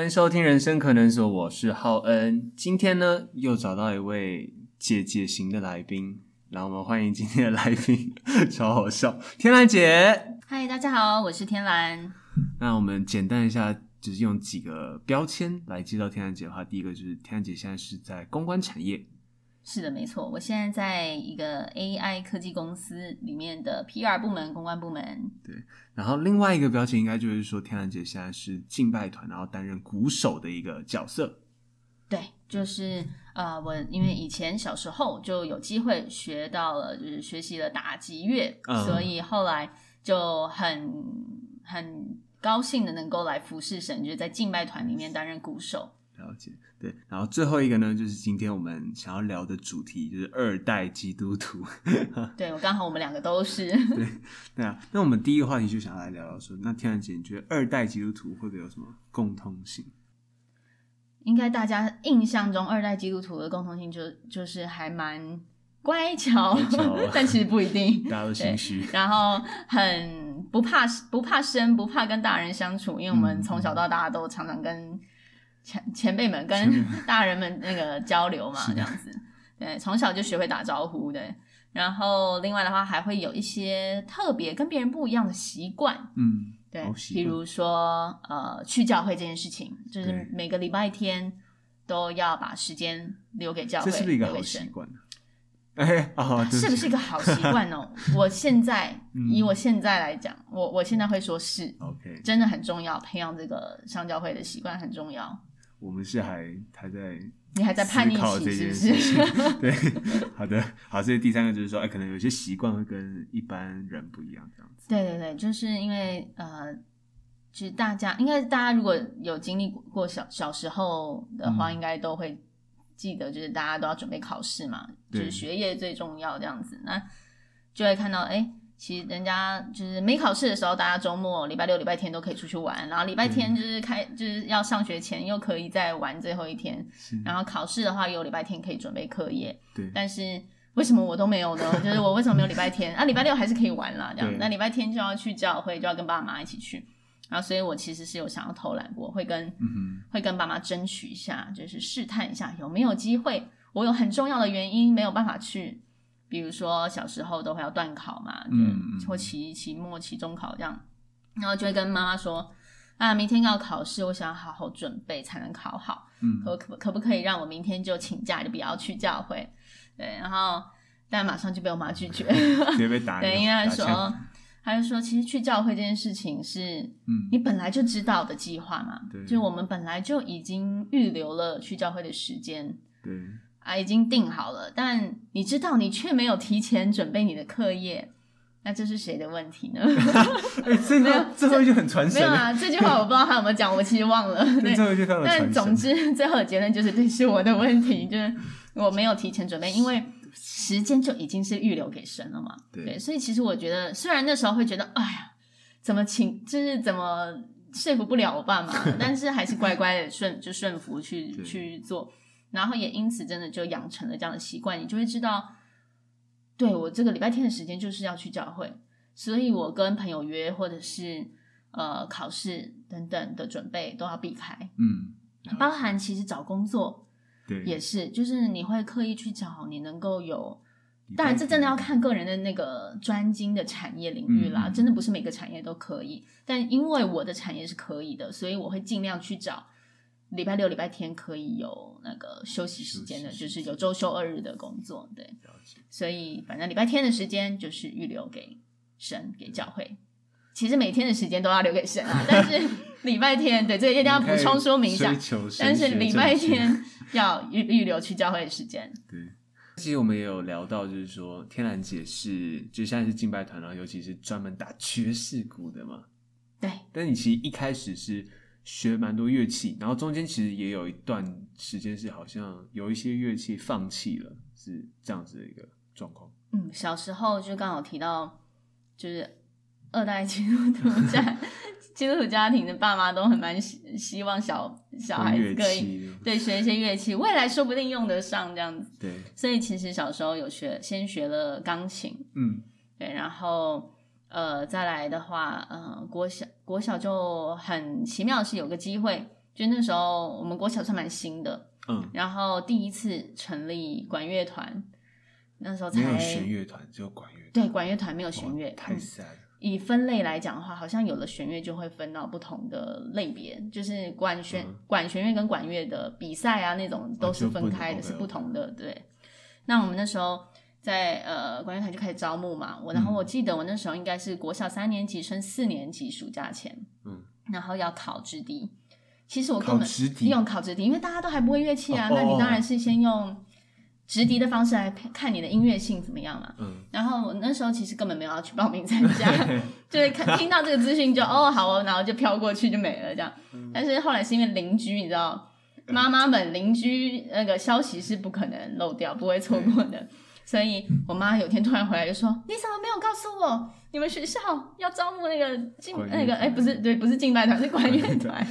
欢迎收听《人生可能所》，我是浩恩。今天呢，又找到一位姐姐型的来宾，让我们欢迎今天的来宾，超好笑，天蓝姐。嗨，大家好，我是天蓝。那我们简单一下，就是用几个标签来介绍天蓝姐的话，第一个就是天兰姐现在是在公关产业。是的，没错，我现在在一个 AI 科技公司里面的 PR 部门、公关部门。对，然后另外一个标签应该就是说，天兰姐现在是敬拜团，然后担任鼓手的一个角色。对，就是呃，我因为以前小时候就有机会学到了，就是学习了打击乐，嗯，所以后来就很很高兴的能够来服侍神，就是在敬拜团里面担任鼓手。了解，对，然后最后一个呢，就是今天我们想要聊的主题，就是二代基督徒。对，我刚好我们两个都是。对，对啊。那我们第一个话题就想要来聊聊说，那天然姐，你觉得二代基督徒会不会有什么共通性？应该大家印象中二代基督徒的共通性就就是还蛮乖巧，乖巧 但其实不一定，大家都心虚。然后很不怕不怕生，不怕跟大人相处，因为我们从小到大都常常跟。前前辈们跟大人们那个交流嘛，这样子，对，从小就学会打招呼，对。然后另外的话，还会有一些特别跟别人不一样的习惯，嗯，对，比如说呃，去教会这件事情，就是每个礼拜天都要把时间留给教会，这是不是一个好习惯？哎，哦，是不是一个好习惯呢？我现在以我现在来讲，我我现在会说是，OK，真的很重要，培养这个上教会的习惯很重要。我们是还还在，你还在叛逆期是不是？对，好的，好，这第三个就是说，哎，可能有些习惯会跟一般人不一样，这样子。对对对，就是因为呃，其实大家应该大家如果有经历过小小时候的话，嗯，应该都会记得，就是大家都要准备考试嘛，就是学业最重要这样子，那就会看到哎。其实人家就是没考试的时候，大家周末、礼拜六、礼拜天都可以出去玩，然后礼拜天就是开，就是要上学前又可以再玩最后一天，然后考试的话有礼拜天可以准备课业。对。但是为什么我都没有呢？就是我为什么没有礼拜天？啊，礼拜六还是可以玩啦，这样。那礼拜天就要去教会，就要跟爸妈一起去。然后所以我其实是有想要偷懒过，会跟、嗯、会跟爸妈争取一下，就是试探一下有没有机会。我有很重要的原因没有办法去。比如说小时候都会要断考嘛，嗯，或期期末、期中考这样，然后就会跟妈妈说啊，明天要考试，我想要好好准备才能考好，嗯，可可可不可以让我明天就请假，就不要去教会？对，然后但马上就被我妈拒绝，直接被打。对，因为他说，他就说，其实去教会这件事情是，嗯，你本来就知道的计划嘛，对，就我们本来就已经预留了去教会的时间，对。啊，已经定好了，但你知道，你却没有提前准备你的课业，那这是谁的问题呢？哎、欸，这个最后一句很传神。没有啊，这句话我不知道他有没有讲，我其实忘了。对，最后一句但总之，最后的结论就是这是我的问题，就是我没有提前准备，因为时间就已经是预留给神了嘛。对，对，所以其实我觉得，虽然那时候会觉得，哎呀，怎么请，就是怎么说服不了我爸妈，但是还是乖乖的顺就顺服去去做。然后也因此真的就养成了这样的习惯，你就会知道，对，我这个礼拜天的时间就是要去教会，所以我跟朋友约或者是呃考试等等的准备都要避开。嗯，包含其实找工作，对，也是，就是你会刻意去找你能够有，当然这真的要看个人的那个专精的产业领域啦，嗯，真的不是每个产业都可以，但因为我的产业是可以的，所以我会尽量去找。礼拜六、礼拜天可以有那个休息时间的，就是有周休二日的工作，对。所以反正礼拜天的时间就是预留给神、给教会。其实每天的时间都要留给神啊，但是 礼拜天，对，这个一定要补充说明一下。但是礼拜天要预预留去教会的时间。对。其实我们也有聊到，就是说天然姐是，就现在是敬拜团，然后尤其是专门打爵士鼓的嘛。对。但你其实一开始是。学蛮多乐器，然后中间其实也有一段时间是好像有一些乐器放弃了，是这样子的一个状况。嗯，小时候就刚好提到，就是二代基督徒家 基督徒家庭的爸妈都很蛮希希望小小孩子可以对学一些乐器，未来说不定用得上这样子。对，所以其实小时候有学，先学了钢琴。嗯，对，然后。呃，再来的话，呃，国小国小就很奇妙的是有个机会就那时候我们国小算蛮新的，嗯，然后第一次成立管乐团，那时候才没有弦乐团，只有管乐。对，管乐团没有弦乐，太 sad。以分类来讲的话，好像有了弦乐就会分到不同的类别，就是管弦、嗯、管弦乐跟管乐的比赛啊，那种都是分开的，啊、是不同的。对，那我们那时候在呃管乐团就开始招募嘛，我然后我记得我那时候应该是国小三年级升四年级暑假前，嗯，然后要考直笛，其实我根本用考直笛，因为大家都还不会乐器啊，哦、那你当然是先用。直笛的方式来看你的音乐性怎么样嘛？嗯，然后我那时候其实根本没有要去报名参加，就是看听到这个资讯就哦好哦，然后就飘过去就没了这样。嗯、但是后来是因为邻居，你知道，妈妈们邻居那个消息是不可能漏掉，不会错过的。所以我妈有天突然回来就说：“你怎么没有告诉我，你们学校要招募那个敬那个哎不是对不是敬拜团是管乐团。”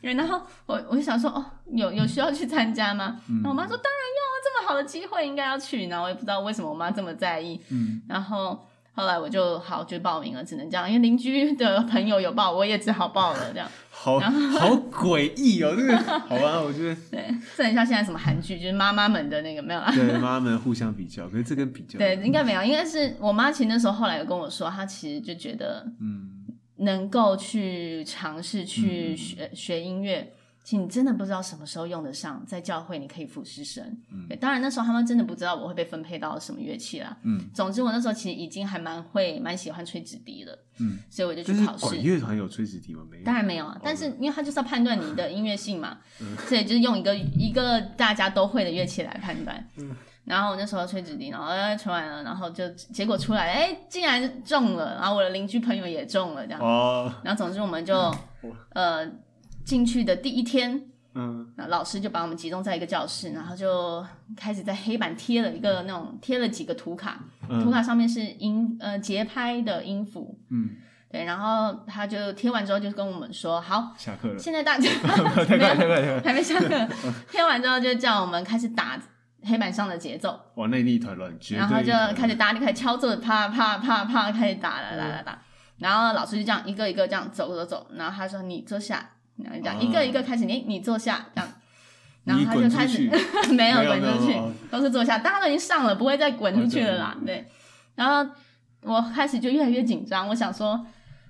然后我我就想说哦，有有需要去参加吗？嗯、然后我妈说当然要啊，这么好的机会应该要去。然后我也不知道为什么我妈这么在意。嗯，然后后来我就好就报名了，只能这样，因为邻居的朋友有报，我也只好报了这样。好，好诡异哦，这个好吧，我觉得 对，这很像现在什么韩剧，就是妈妈们的那个没有啦？对，妈妈们互相比较，可是这跟比较对，应该没有，应该是我妈其实那时候后来有跟我说，她其实就觉得嗯，能够去尝试去学、嗯、学音乐。其实你真的不知道什么时候用得上，在教会你可以服侍神。嗯，对，当然那时候他们真的不知道我会被分配到什么乐器啦。嗯，总之我那时候其实已经还蛮会、蛮喜欢吹纸笛的。嗯，所以我就去考试。管乐团有吹纸笛吗？没有。当然没有啊，但是因为他就是要判断你的音乐性嘛，所以就是用一个一个大家都会的乐器来判断。嗯，然后我那时候吹纸笛，然后吹完了，然后就结果出来，哎，竟然中了，然后我的邻居朋友也中了，这样。哦。然后总之我们就呃进去的第一天。嗯，那老师就把我们集中在一个教室，然后就开始在黑板贴了一个那种贴了几个图卡，嗯、图卡上面是音呃节拍的音符，嗯，对，然后他就贴完之后就跟我们说，好，下课了，现在大家 太快太快还没下课，贴完之后就叫我们开始打黑板上的节奏，哇，那一团乱，然后就开始打，就开始敲奏，啪啪啪啪开始打了，打打打，然后老师就这样一个一个这样走走走，然后他说你坐下。然后这样一个一个开始，你你坐下这样，然后他就开始 没有滚出去，都是坐下，大家都已经上了，不会再滚出去了啦。对，然后我开始就越来越紧张，我想说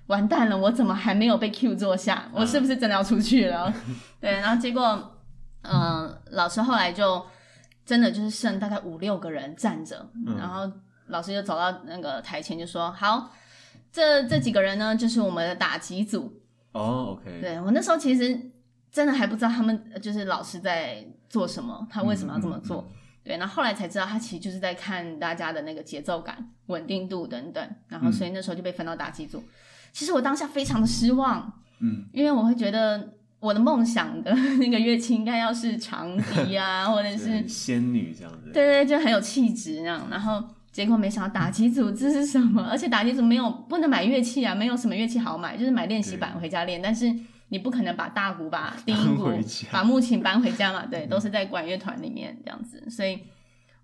完蛋了，我怎么还没有被 Q 坐下？我是不是真的要出去了？对，然后结果，嗯，老师后来就真的就是剩大概五六个人站着，然后老师就走到那个台前就说：“好，这这几个人呢，就是我们的打击组。”哦、oh，OK，对，我那时候其实真的还不知道他们就是老师在做什么，他为什么要这么做？嗯嗯嗯、对，然后后来才知道他其实就是在看大家的那个节奏感、稳定度等等，然后所以那时候就被分到打击组。嗯、其实我当下非常的失望，嗯，因为我会觉得我的梦想的 那个乐器应该要是长笛啊，或者 是仙女这样子，对对，就很有气质那样，然后。结果没想到打击组这是什么？而且打击组没有不能买乐器啊，没有什么乐器好买，就是买练习板回家练。但是你不可能把大鼓、把低音鼓、把木琴搬回家嘛？对，都是在管乐团里面这样子。所以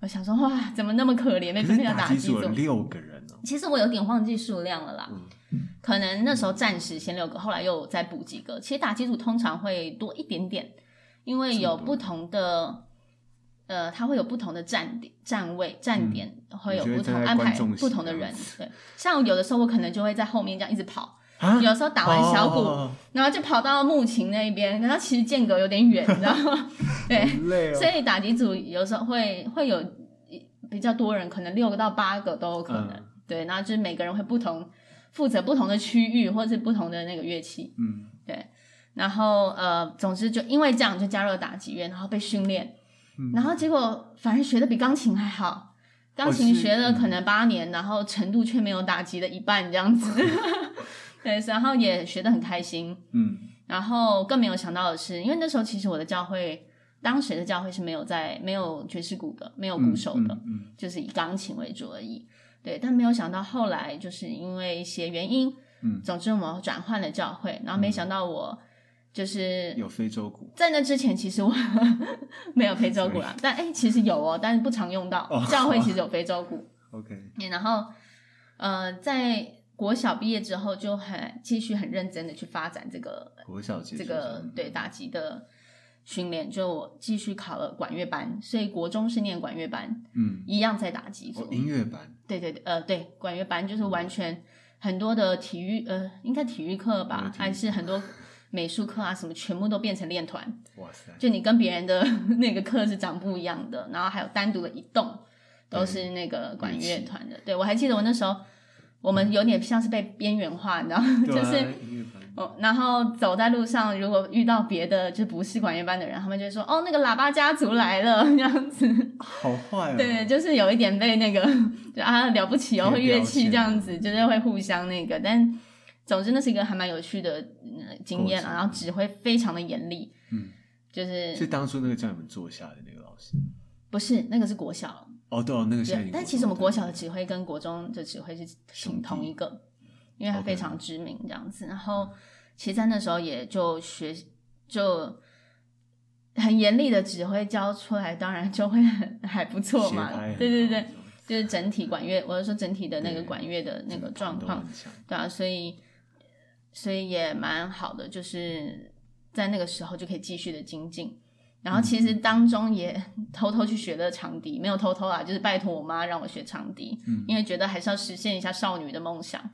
我想说，哇，怎么那么可怜？没分配到打击组。六个人哦。其实我有点忘记数量了啦，嗯、可能那时候暂时先六个，后来又再补几个。其实打击组通常会多一点点，因为有不同的。呃，他会有不同的站点、站位、站点，嗯、会有不同安排不同的人。对，像有的时候我可能就会在后面这样一直跑，啊、有时候打完小鼓，哦、然后就跑到木琴那边，然后其实间隔有点远，你知道吗？对，哦、所以打击组有时候会会有比较多人，可能六个到八个都有可能。嗯、对，然后就是每个人会不同负责不同的区域或者是不同的那个乐器。嗯，对。然后呃，总之就因为这样就加入了打击乐，然后被训练。然后结果反而学的比钢琴还好，钢琴学了可能八年，然后程度却没有打击的一半这样子。对，然后也学得很开心。嗯，然后更没有想到的是，因为那时候其实我的教会，当时的教会是没有在没有爵士鼓的，没有鼓手的，嗯嗯嗯、就是以钢琴为主而已。对，但没有想到后来就是因为一些原因，嗯，总之我们转换了教会，然后没想到我。就是有非洲鼓，在那之前其实我 没有非洲鼓啦，但哎、欸，其实有哦，但是不常用到。教会其实有非洲鼓。OK。然后呃，在国小毕业之后就很继续很认真的去发展这个国小这个对打击的训练，就我继续考了管乐班，所以国中是念管乐班，嗯，一样在打击。哦，音乐班，对对对，呃，对，管乐班就是完全很多的体育，呃，应该体育课吧，还是很多美术课啊什么，全部都变成练团。哇塞！就你跟别人的 那个课是长不一样的，然后还有单独的一栋都是那个管乐团的。对，我还记得我那时候。我们有点像是被边缘化，你知道吗？就是哦，然后走在路上，如果遇到别的就不是管乐班的人，他们就说：“哦，那个喇叭家族来了。”这样子，好坏哦。对，就是有一点被那个 就啊了不起哦，会乐器这样子，就是会互相那个。但总之那是一个还蛮有趣的经验，然后指挥非常的严厉。嗯，就是是当初那个叫你们坐下的那个老师，不是那个是国小。哦，对哦，那个现在。但其实我们国小的指挥跟国中的指挥是挺同一个，因为他非常知名这样子。然后，其实在那时候也就学就很严厉的指挥教出来，当然就会很还不错嘛。对对对，就是整体管乐，我是说整体的那个管乐的那个状况，对啊，所以所以也蛮好的，就是在那个时候就可以继续的精进。然后其实当中也 偷偷去学了长笛，没有偷偷啊，就是拜托我妈让我学长笛，嗯，因为觉得还是要实现一下少女的梦想。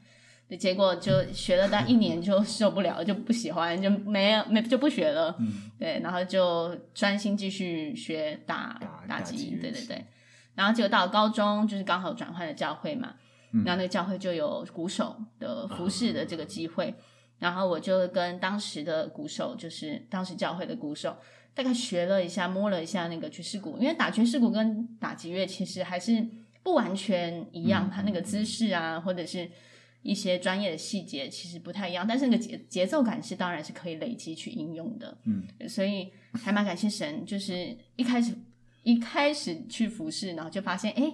对，结果就学了大概一年就 受不了，就不喜欢，就没有没就不学了。嗯，对，然后就专心继续学打打击，对对对。然后结果到了高中，就是刚好转换了教会嘛，嗯，然后那个教会就有鼓手的服侍的这个机会，嗯，然后我就跟当时的鼓手，就是当时教会的鼓手。大概学了一下，摸了一下那个爵士鼓，因为打爵士鼓跟打击乐其实还是不完全一样，它那个姿势啊，或者是一些专业的细节其实不太一样，但是那个节节奏感是当然是可以累积去应用的。嗯，所以还蛮感谢神，就是一开始一开始去服侍，然后就发现，哎，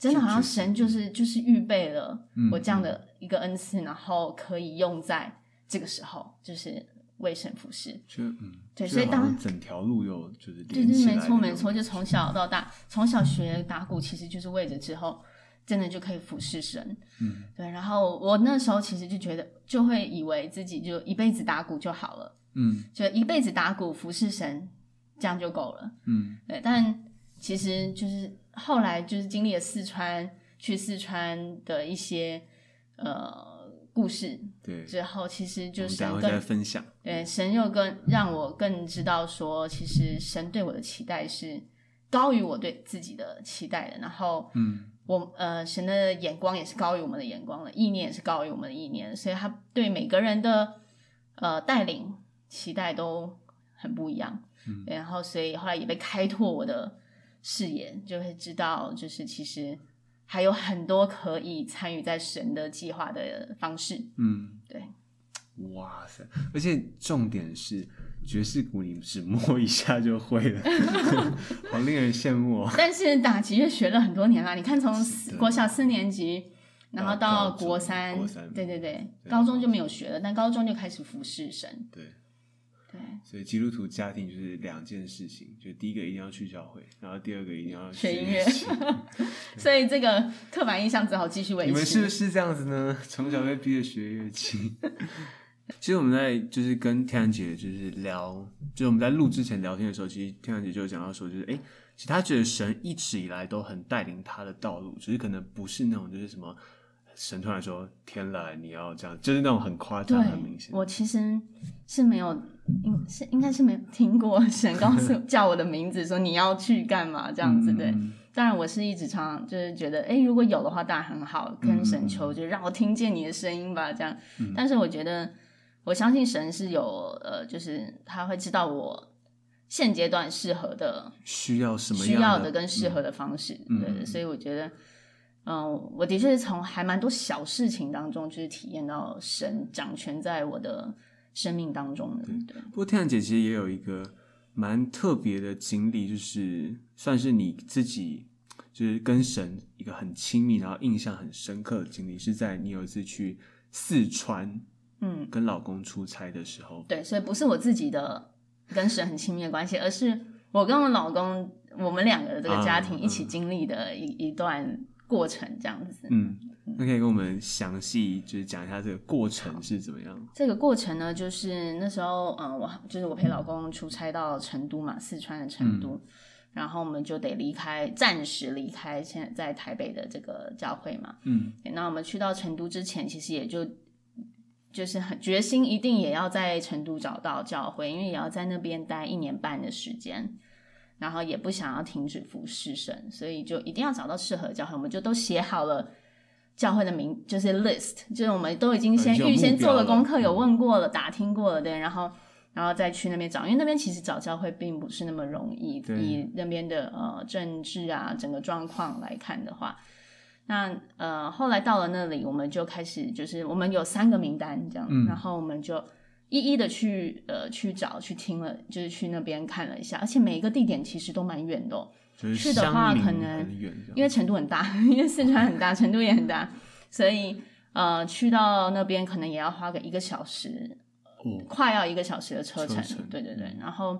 真的好像神就是就是预备了我这样的一个恩赐，然后可以用在这个时候，就是。为神服侍，就嗯，对，所以当整条路又就是对对，没错没错，就从小到大，从小学打鼓，其实就是为着之后真的就可以服侍神，嗯，对。然后我那时候其实就觉得，就会以为自己就一辈子打鼓就好了，嗯，就一辈子打鼓服侍神，这样就够了，嗯，对。但其实就是后来就是经历了四川，去四川的一些呃。故事对之后，其实就神更分享。对，神又更让我更知道说，其实神对我的期待是高于我对自己的期待的。然后，嗯，我呃，神的眼光也是高于我们的眼光的，意念也是高于我们的意念，所以他对每个人的呃带领期待都很不一样。嗯，然后所以后来也被开拓我的视野，就会知道，就是其实。还有很多可以参与在神的计划的方式。嗯，对。哇塞！而且重点是爵士鼓，你只摸一下就会了，好令人羡慕哦。但是打击乐学了很多年啦，你看从国小四年级，然后到国三，国三，对对对，高中就没有学了，但高中就开始服侍神。对。对，所以基督徒家庭就是两件事情，就第一个一定要去教会，然后第二个一定要学，学音乐。所以这个刻板印象只好继续维持。你们是不是这样子呢？从小被逼着学乐器。其实我们在就是跟天然姐就是聊，就是我们在录之前聊天的时候，其实天然姐就有讲到说，就是哎，其实她觉得神一直以来都很带领她的道路，只是可能不是那种就是什么。神突然说：“天来，你要这样，就是那种很夸张、很明显。”我其实是没有，应是应该是没有听过神告诉 叫我的名字，说你要去干嘛这样子。对，当然我是一直常常就是觉得，哎，如果有的话，当然很好，跟神求，就让我听见你的声音吧，这样。但是我觉得，我相信神是有呃，就是他会知道我现阶段适合的、需要什么需要的跟适合的方式。嗯、对，所以我觉得。嗯，我的确是从还蛮多小事情当中，就是体验到神掌权在我的生命当中的。对，不过天然姐其实也有一个蛮特别的经历，就是算是你自己就是跟神一个很亲密，然后印象很深刻的经历，是在你有一次去四川，嗯，跟老公出差的时候。对，所以不是我自己的跟神很亲密的关系，而是我跟我老公我们两个的这个家庭一起经历的一、嗯、一段。过程这样子。嗯，那可以跟我们详细就是讲一下这个过程是怎么样？这个过程呢，就是那时候，嗯，我就是我陪老公出差到成都嘛，四川的成都，嗯、然后我们就得离开，暂时离开现在在台北的这个教会嘛。嗯，那我们去到成都之前，其实也就就是很决心，一定也要在成都找到教会，因为也要在那边待一年半的时间。然后也不想要停止服侍神，所以就一定要找到适合的教会。我们就都写好了教会的名，就是 list，就是我们都已经先预先做了功课，有问过了，打听过了，对，然后然后再去那边找，因为那边其实找教会并不是那么容易，以那边的呃政治啊整个状况来看的话，那呃后来到了那里，我们就开始就是我们有三个名单这样，嗯、然后我们就。一一的去呃去找去听了，就是去那边看了一下，而且每一个地点其实都蛮远的哦。去的话可能因为成都很大，因为四川很大，成都也很大，所以呃去到那边可能也要花个一个小时，哦、快要一个小时的车程。车程对对对，然后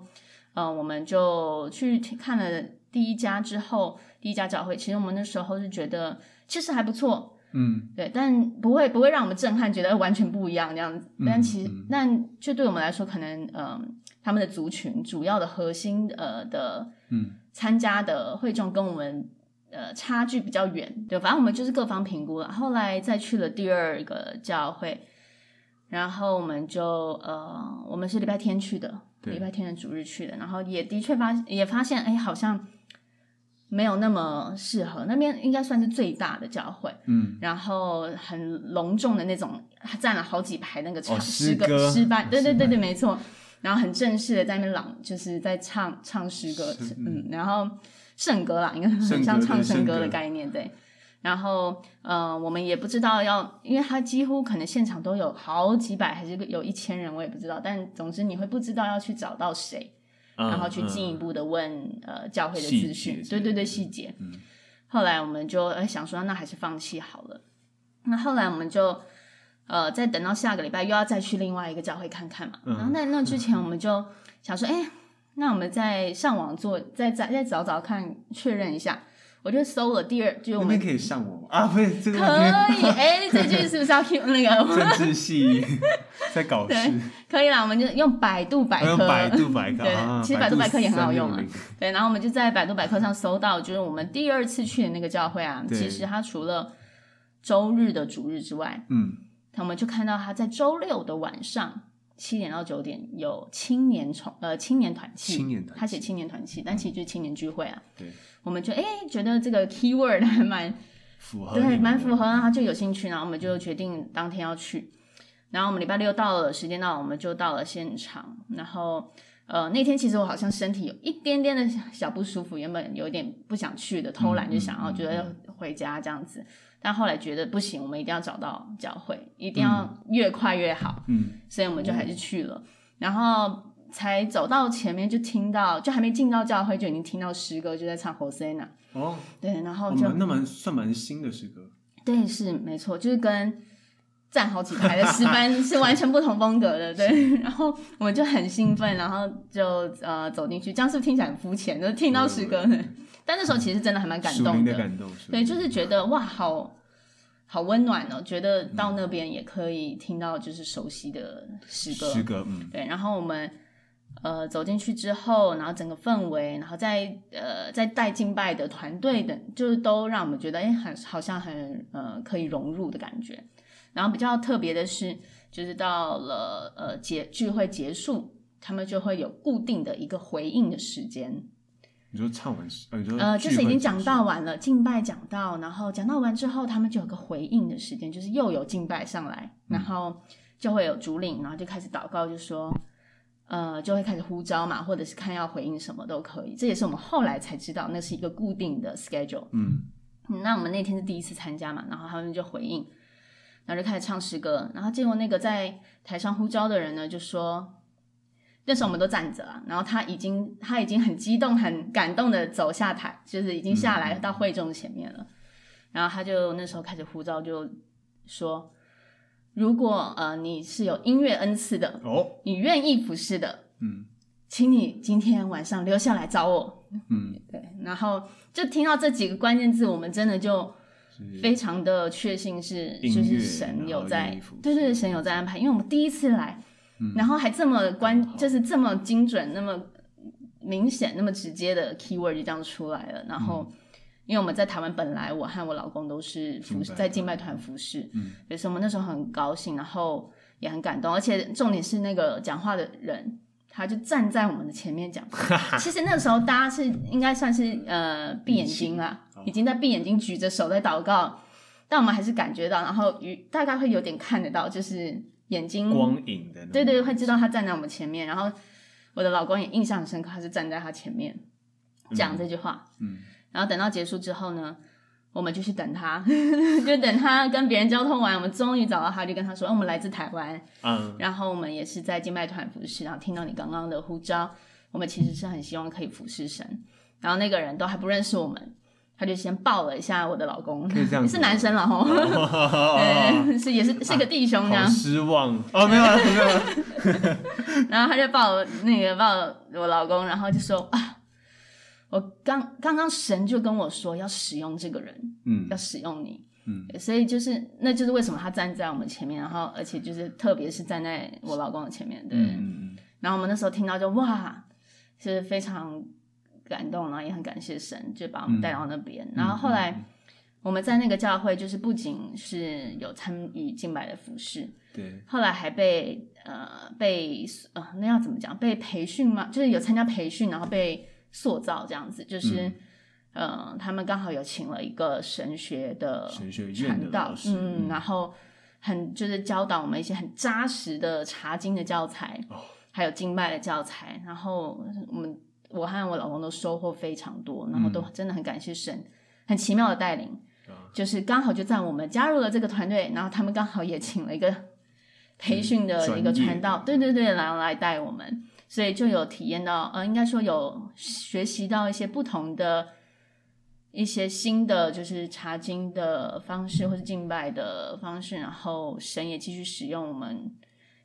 呃我们就去看了第一家之后，第一家教会，其实我们那时候是觉得其实还不错。嗯，对，但不会不会让我们震撼，觉得完全不一样这样子。但其实，嗯嗯、但却对我们来说，可能嗯、呃，他们的族群主要的核心呃的嗯参加的会众跟我们呃差距比较远。对，反正我们就是各方评估了。后来再去了第二个教会，然后我们就呃，我们是礼拜天去的，礼拜天的主日去的，然后也的确发也发现，哎，好像。没有那么适合，那边应该算是最大的教会，嗯，然后很隆重的那种，站了好几排那个唱诗歌诗班，对对对对，没错，然后很正式的在那边朗，就是在唱唱诗歌，嗯，然后圣歌啦，应该很像唱圣歌的概念，对，然后呃，我们也不知道要，因为他几乎可能现场都有好几百还是有一千人，我也不知道，但总之你会不知道要去找到谁。然后去进一步的问、嗯、呃教会的资讯，对对对细节。嗯、后来我们就呃想说，那还是放弃好了。那后来我们就呃再等到下个礼拜又要再去另外一个教会看看嘛。嗯、然后那那之前我们就想说，哎，那我们再上网做，再再再找找看，确认一下。我就搜了第二，就我们可以上网啊，不是这个可以哎，这句是不是要 keep 那个 政治系 在搞事？可以啦，我们就用百度百科，用百度百科，对，其实百度百科也很好用啊。对，然后我们就在百度百科上搜到，就是我们第二次去的那个教会啊，其实它除了周日的主日之外，嗯，我们就看到他在周六的晚上七点到九点有青年崇呃青年团契，青年团，他写青年团契，但其实就是青年聚会啊，对。我们就哎觉得这个 keyword 还蛮符合，对，蛮符合，然后就有兴趣，然后我们就决定当天要去。然后我们礼拜六到了，时间到了，我们就到了现场。然后呃那天其实我好像身体有一点点的小不舒服，原本有点不想去的，偷懒就想要觉得要回家这样子。但后来觉得不行，我们一定要找到教会，一定要越快越好。嗯，所以我们就还是去了。然后。才走到前面就听到，就还没进到教会就已经听到诗歌，就在唱 Hosanna。哦，对，然后就那蛮算蛮新的诗歌。对，是没错，就是跟站好几排的诗班 是完全不同风格的。对，然后我们就很兴奋，然后就呃走进去，这样是不是听起来很肤浅？就听到诗歌，但那时候其实真的还蛮感动的。感动，对，就是觉得哇，好好温暖哦，觉得到那边也可以听到就是熟悉的诗歌。诗歌，嗯，对，然后我们。呃，走进去之后，然后整个氛围，然后再呃，再带敬拜的团队等，就是都让我们觉得，哎，很好像很呃可以融入的感觉。然后比较特别的是，就是到了呃结聚会结束，他们就会有固定的一个回应的时间。你说唱完，呃，你说呃，就是已经讲到完了，敬拜讲到，然后讲到完之后，他们就有个回应的时间，就是又有敬拜上来，然后就会有主领，然后就开始祷告，就说。呃，就会开始呼召嘛，或者是看要回应什么都可以。这也是我们后来才知道，那是一个固定的 schedule。嗯，那我们那天是第一次参加嘛，然后他们就回应，然后就开始唱诗歌。然后结果那个在台上呼召的人呢，就说，那时候我们都站着啊，然后他已经他已经很激动、很感动的走下台，就是已经下来到会众前面了。嗯、然后他就那时候开始呼召，就说。如果呃你是有音乐恩赐的哦，你愿意服侍的，嗯，请你今天晚上留下来找我，嗯，对，然后就听到这几个关键字，我们真的就非常的确信是就是神有在，对对对，神有在安排，因为我们第一次来，嗯、然后还这么关，就是这么精准，那么明显，那么直接的 keyword 就这样出来了。然后，嗯、因为我们在台湾本来我和我老公都是服在敬拜团服侍，嗯，所以我们那时候很高兴，然后也很感动，而且重点是那个讲话的人。他就站在我们的前面讲，其实那个时候大家是应该算是呃闭眼睛了，已经在闭眼睛举着手在祷告，但我们还是感觉到，然后与大概会有点看得到，就是眼睛光影的，对对，会知道他站在我们前面，然后我的老公也印象很深刻，他是站在他前面讲这句话，嗯，然后等到结束之后呢，我们就去等他，就等他跟别人交通完，我们终于找到他，就跟他说：“哦、我们来自台湾，嗯，然后我们也是在敬拜团服侍，然后听到你刚刚的呼召，我们其实是很希望可以服侍神。”然后那个人都还不认识我们，他就先抱了一下我的老公，是男生了吼，是也是是个弟兄这样。失望。哦，没有了，没有了。然后他就抱那个抱我老公，然后就说啊。我刚刚刚神就跟我说要使用这个人，嗯，要使用你，嗯，所以就是那就是为什么他站在我们前面，然后而且就是特别是站在我老公的前面，对，嗯，然后我们那时候听到就哇，是非常感动，然后也很感谢神，就把我们带到那边。嗯，然后后来我们在那个教会，就是不仅是有参与敬拜的服饰，对，后来还被呃被呃那要怎么讲？被培训吗？就是有参加培训，然后被。塑造这样子，就是，嗯，呃、他们刚好有请了一个神学的传道，嗯，然后很就是教导我们一些很扎实的查经的教材，哦、还有敬拜的教材，然后我们我和我老公都收获非常多，然后都真的很感谢神，很奇妙的带领，嗯、就是刚好就在我们加入了这个团队，然后他们刚好也请了一个培训的一个传道，对对对，然后来带我们。所以就有体验到，呃，应该说有学习到一些不同的、一些新的，就是查经的方式，或是敬拜的方式。然后神也继续使用我们，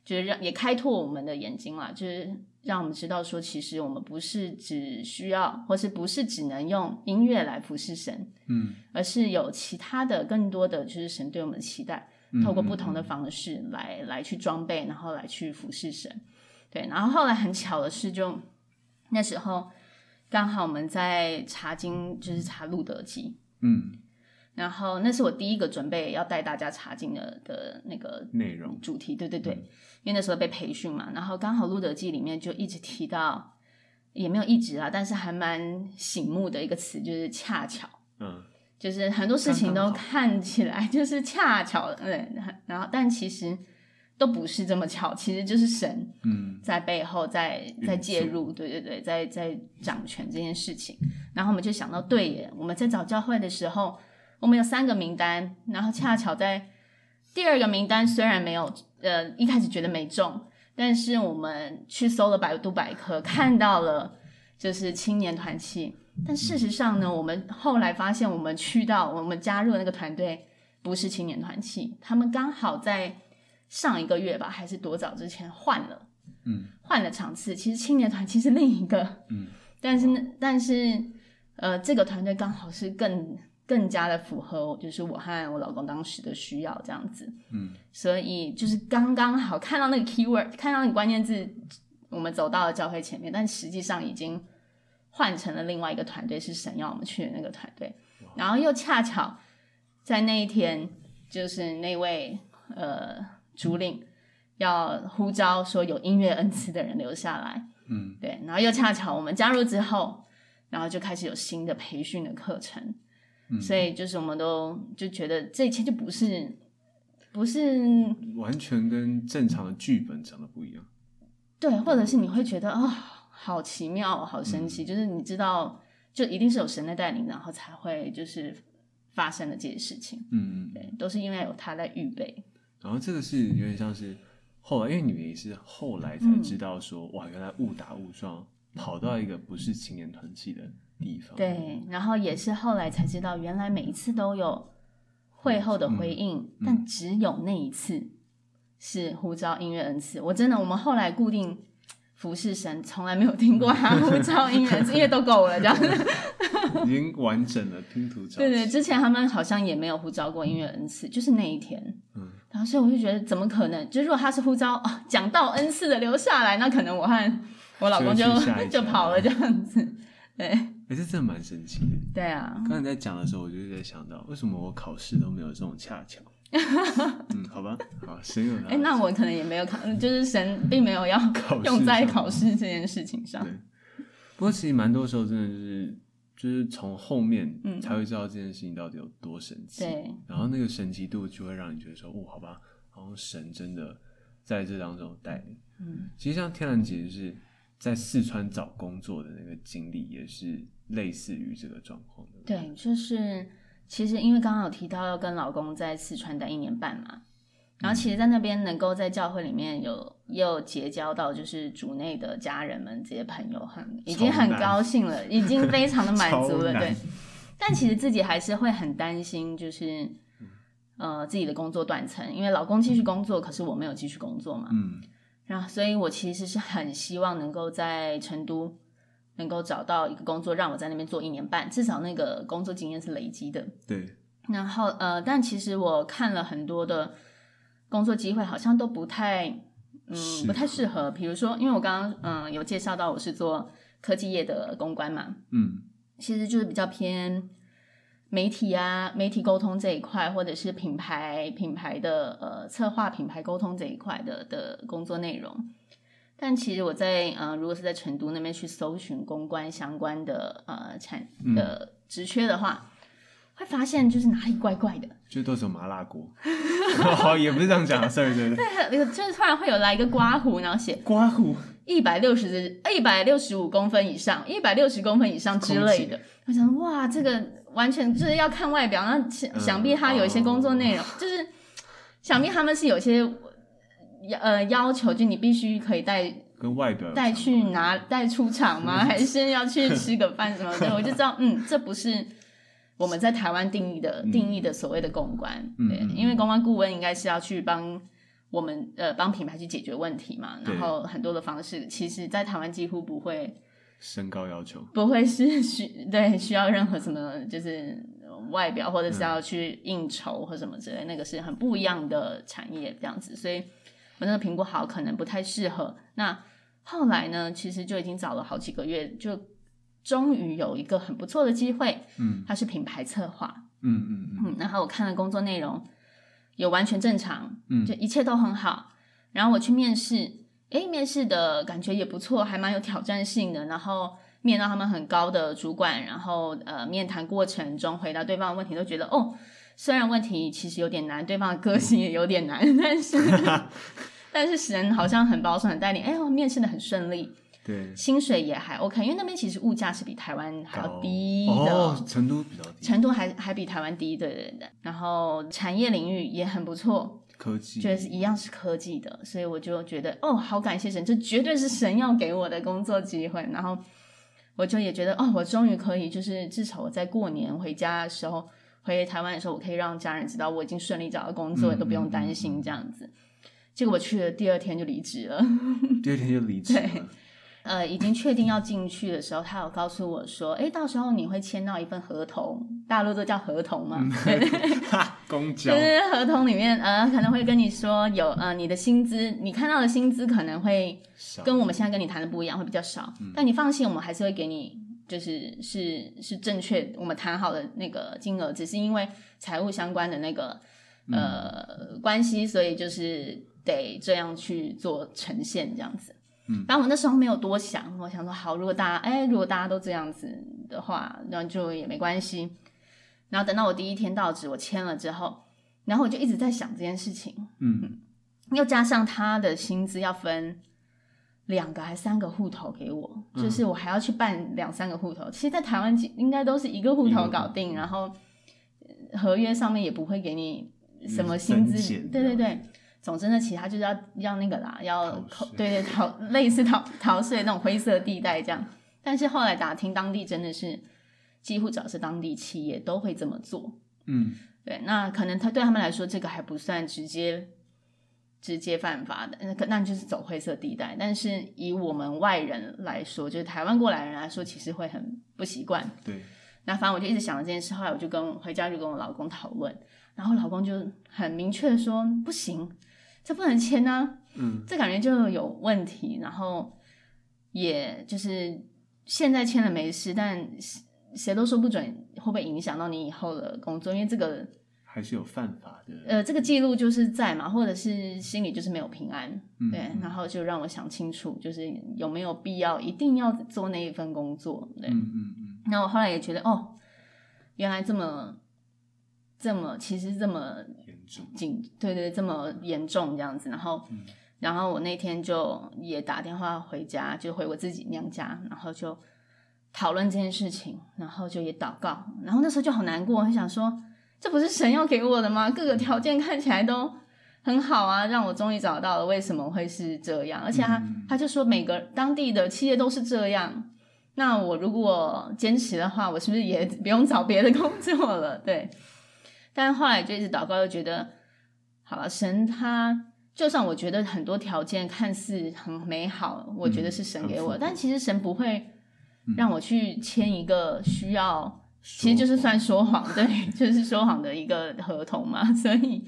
就是让也开拓我们的眼睛啦，就是让我们知道说，其实我们不是只需要，或是不是只能用音乐来服侍神，嗯，而是有其他的更多的，就是神对我们的期待，透过不同的方式来来去装备，然后来去服侍神。对，然后后来很巧的是，就那时候刚好我们在查经，就是查路德记，嗯，然后那是我第一个准备要带大家查经的的那个内容。主题，对对对，嗯、因为那时候被培训嘛，然后刚好路德记里面就一直提到，也没有一直啊，但是还蛮醒目的一个词就是恰巧，嗯，就是很多事情都看起来 就是恰巧，嗯，然后但其实。都不是这么巧，其实就是神嗯在背后在、嗯、在介入，对对对，在在掌权这件事情。然后我们就想到，对耶，我们在找教会的时候，我们有三个名单，然后恰巧在第二个名单虽然没有，呃，一开始觉得没中，但是我们去搜了百度百科，看到了就是青年团契。但事实上呢，我们后来发现，我们去到我们加入的那个团队不是青年团契，他们刚好在。上一个月吧，还是多早之前换了，嗯，换了场次。其实青年团其实另一个，嗯，但是呢，但是呃，这个团队刚好是更更加的符合，就是我和我老公当时的需要这样子，嗯，所以就是刚刚好看到那个 keyword，看到那个关键字，我们走到了教会前面，但实际上已经换成了另外一个团队，是神要我们去的那个团队，然后又恰巧在那一天，就是那位呃。主领要呼召说有音乐恩赐的人留下来，嗯，对，然后又恰巧我们加入之后，然后就开始有新的培训的课程，嗯，所以就是我们都就觉得这一切就不是不是完全跟正常的剧本长得不一样，对，或者是你会觉得啊，哦，好奇妙，好神奇，嗯，就是你知道，就一定是有神的带领，然后才会就是发生的这些事情，嗯嗯，对，都是因为有他在预备。然后这个是有点像是后来，因为你们也是后来才知道说，嗯、哇，原来误打误撞跑到一个不是青年团契的地方。对，然后也是后来才知道，原来每一次都有会后的回应，嗯、但只有那一次是呼召音乐恩赐。我真的，我们后来固定服侍神，从来没有听过他 呼召音乐恩赐，因为都够了这样子。已经完整了拼图。对对，之前他们好像也没有呼召过音乐恩赐，就是那一天。嗯，然后所以我就觉得怎么可能？就如果他是呼召哦，讲到恩赐的留下来，那可能我和我老公就 就跑了这样子。对，哎，这真的蛮神奇的。对啊，刚才在讲的时候，我就在想到，为什么我考试都没有这种恰巧？嗯，好吧，好神有他。哎，那我可能也没有考，就是神并没有要 用在考试这件事情上。对，不过其实蛮多时候真的就是，就是从后面才会知道这件事情到底有多神奇。对，然后那个神奇度就会让你觉得说，哦，好吧，好像神真的在这当中带领。嗯，其实像天然姐就是在四川找工作的那个经历，也是类似于这个状况的。对，就是。其实，因为刚刚有提到要跟老公在四川待一年半嘛，然后其实，在那边能够在教会里面有也有结交到，就是主内的家人们这些朋友很，很已经很高兴了，已经非常的满足了，对。但其实自己还是会很担心，就是呃自己的工作断层，因为老公继续工作，可是我没有继续工作嘛，嗯。然后，所以我其实是很希望能够在成都。能够找到一个工作，让我在那边做一年半，至少那个工作经验是累积的。对。然后呃，但其实我看了很多的工作机会，好像都不太嗯不太适合。比如说，因为我刚刚嗯有介绍到我是做科技业的公关嘛，嗯，其实就是比较偏媒体啊、媒体沟通这一块，或者是品牌品牌的呃策划、品牌沟通这一块的的工作内容。但其实我在呃，如果是在成都那边去搜寻公关相关的呃产的职缺的话，嗯，会发现就是哪里怪怪的，就都是有麻辣锅，好 也不是这样讲，sorry 对对对，就是突然会有来一个刮胡，然后写刮胡。一百六十一百六十五公分以上，一百六十公分以上之类的。我想哇，这个完全就是要看外表，那想想必他有一些工作内容，嗯，就是想必他们是有些。呃，要求就你必须可以带跟外表带去拿带出场吗？还是要去吃个饭什么的？我就知道，嗯，这不是我们在台湾定义的、嗯、定义的所谓的公关。对，嗯、因为公关顾问应该是要去帮我们呃帮品牌去解决问题嘛。然后很多的方式，其实在台湾几乎不会身高要求，不会是需对需要任何什么就是外表或者是要去应酬或什么之类，嗯、那个是很不一样的产业这样子，所以。我那个评估好，可能不太适合。那后来呢，其实就已经找了好几个月，就终于有一个很不错的机会。嗯，它是品牌策划。嗯嗯嗯。然后我看了工作内容，有完全正常，嗯，就一切都很好。然后我去面试，诶，面试的感觉也不错，还蛮有挑战性的。然后面到他们很高的主管，然后呃，面谈过程中回答对方的问题，都觉得哦。虽然问题其实有点难，对方的个性也有点难，但是 但是神好像很保守，很带领。哎，我面试的很顺利，对，薪水也还 OK，因为那边其实物价是比台湾还要低的，哦，成都比较低，成都还还比台湾低，对对对。然后产业领域也很不错，科技，就是一样是科技的，所以我就觉得哦，好感谢神，这绝对是神要给我的工作机会。然后我就也觉得哦，我终于可以，就是至少我在过年回家的时候。回台湾的时候，我可以让家人知道我已经顺利找到工作，嗯、都不用担心这样子。嗯、结果我去了第二天就离职了，第二天就离职了。对，呃，已经确定要进去的时候，他有告诉我说：“哎，到时候你会签到一份合同，大陆都叫合同嘛，嗯、对对公交就是合同里面，呃，可能会跟你说有呃你的薪资，你看到的薪资可能会跟我们现在跟你谈的不一样，会比较少。嗯、但你放心，我们还是会给你。”就是是是正确，我们谈好的那个金额，只是因为财务相关的那个呃关系，所以就是得这样去做呈现这样子。嗯，然后我那时候没有多想，我想说好，如果大家哎，如果大家都这样子的话，那就也没关系。然后等到我第一天到职，我签了之后，然后我就一直在想这件事情。嗯，又加上他的薪资要分。两个还三个户头给我，嗯、就是我还要去办两三个户头。其实，在台湾应该都是一个户头搞定，然后合约上面也不会给你什么薪资。对对对，总之呢，其他就是要要那个啦，要扣对对逃类似逃逃税那种灰色地带这样。但是后来打听当地真的是几乎只要是当地企业都会这么做。嗯，对，那可能他对他们来说这个还不算直接。直接犯法的，那个那就是走灰色地带。但是以我们外人来说，就是台湾过来人来说，其实会很不习惯。对那反正我就一直想着这件事，后来我就跟回家就跟我老公讨论，然后老公就很明确的说不行，这不能签啊，嗯，这感觉就有问题，然后也就是现在签了没事，但谁都说不准会不会影响到你以后的工作，因为这个。还是有犯法的，呃，这个记录就是在嘛，或者是心里就是没有平安，嗯、对，然后就让我想清楚，就是有没有必要一定要做那一份工作，对，嗯嗯嗯。那我后来也觉得，哦，原来这么这么，其实这么严重，紧，对，对对，这么严重这样子。然后，嗯、然后我那天就也打电话回家，就回我自己娘家，然后就讨论这件事情，然后就也祷告，然后那时候就好难过，很想说。这不是神要给我的吗？各个条件看起来都很好啊，让我终于找到了，为什么会是这样？而且他他就说每个当地的企业都是这样，那我如果坚持的话，我是不是也不用找别的工作了？对。但后来就一直祷告，又觉得好了，神他就算我觉得很多条件看似很美好，我觉得是神给我，嗯、但其实神不会让我去签一个需要。其实就是算说谎，对，就是说谎的一个合同嘛，所以，